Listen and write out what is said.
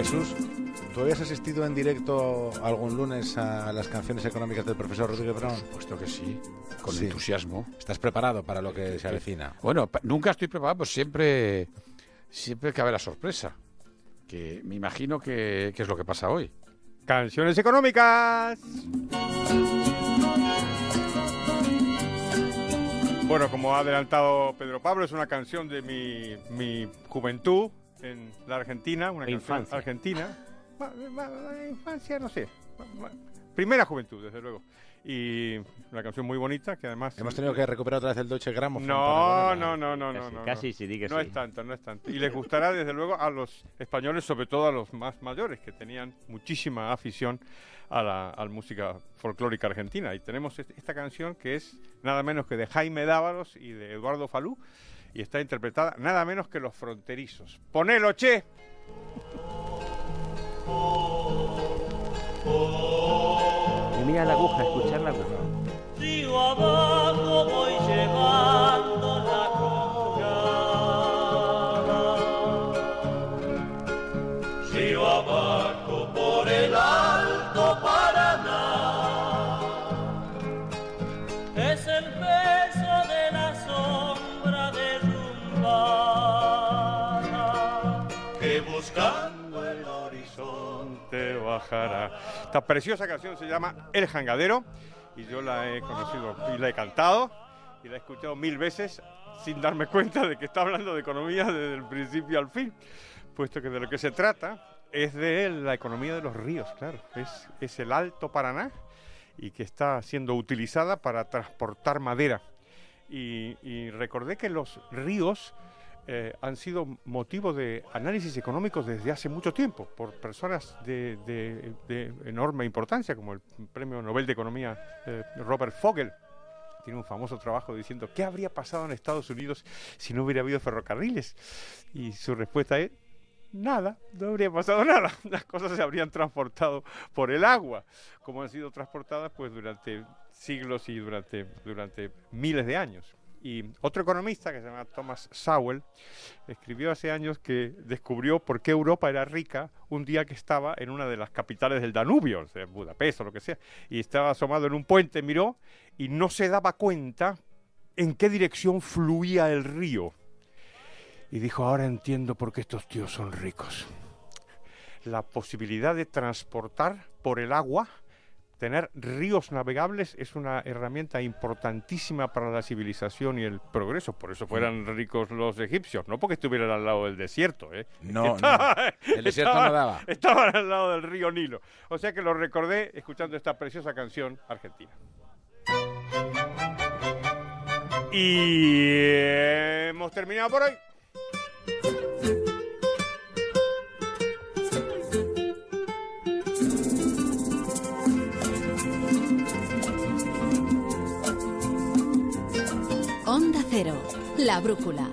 Jesús, ¿tú habías asistido en directo algún lunes a las canciones económicas del profesor Rodríguez Brown? Puesto que sí, con Sí. entusiasmo. ¿Estás preparado para lo que se avecina? Bueno, nunca estoy preparado, pues siempre, siempre cabe la sorpresa. Que me imagino que, que es lo que pasa hoy. Canciones económicas. Bueno, como ha adelantado Pedro Pablo, es una canción de mi, mi juventud en la Argentina, una canción Infancia. argentina. Ma- ma- ma- Infancia, no sé. Ma- ma- Primera juventud, desde luego. Y una canción muy bonita que además... Hemos tenido que recuperar otra vez el Deutsche Grammophon. No, no, no, no, no, Casi, no. casi no. sí, di que No sí. es tanto, no es tanto. Y les gustará desde luego a los españoles, sobre todo a los más mayores, que tenían muchísima afición a la al música folclórica argentina. Y tenemos est- esta canción que es nada menos que de Jaime Dávalos y de Eduardo Falú, y está interpretada nada menos que Los Fronterizos. ¡Ponelo, che! Y mira la aguja, escuchar la aguja. Río abajo voy llevando buscando el horizonte te bajará. Esta preciosa canción se llama El Jangadero y yo la he conocido y la he cantado y la he escuchado mil veces sin darme cuenta de que está hablando de economía desde el principio al fin, puesto que de lo que se trata es de la economía de los ríos, claro, es, es el Alto Paraná y que está siendo utilizada para transportar madera. Y, y recordé que los ríos eh, han sido motivo de análisis económicos desde hace mucho tiempo por personas de, enorme importancia, como el premio Nobel de Economía eh, Robert Fogel. Tiene un famoso trabajo diciendo qué habría pasado en Estados Unidos si no hubiera habido ferrocarriles. Y su respuesta es nada, no habría pasado nada. Las cosas se habrían transportado por el agua, como han sido transportadas pues durante siglos y durante, durante miles de años. Y otro economista que se llama Thomas Sowell escribió hace años que descubrió por qué Europa era rica un día que estaba en una de las capitales del Danubio, o sea, Budapest o lo que sea, y estaba asomado en un puente, miró y no se daba cuenta en qué dirección fluía el río. Y dijo, ahora entiendo por qué estos tíos son ricos. La posibilidad de transportar por el agua, tener ríos navegables es una herramienta importantísima para la civilización y el progreso. Por eso fueran ricos los egipcios, no porque estuvieran al lado del desierto. ¿eh? No, Estaba- no. El desierto no daba. Estaban al lado del río Nilo. O sea que lo recordé escuchando esta preciosa canción argentina. Y hemos terminado por hoy. Onda Cero, la brújula.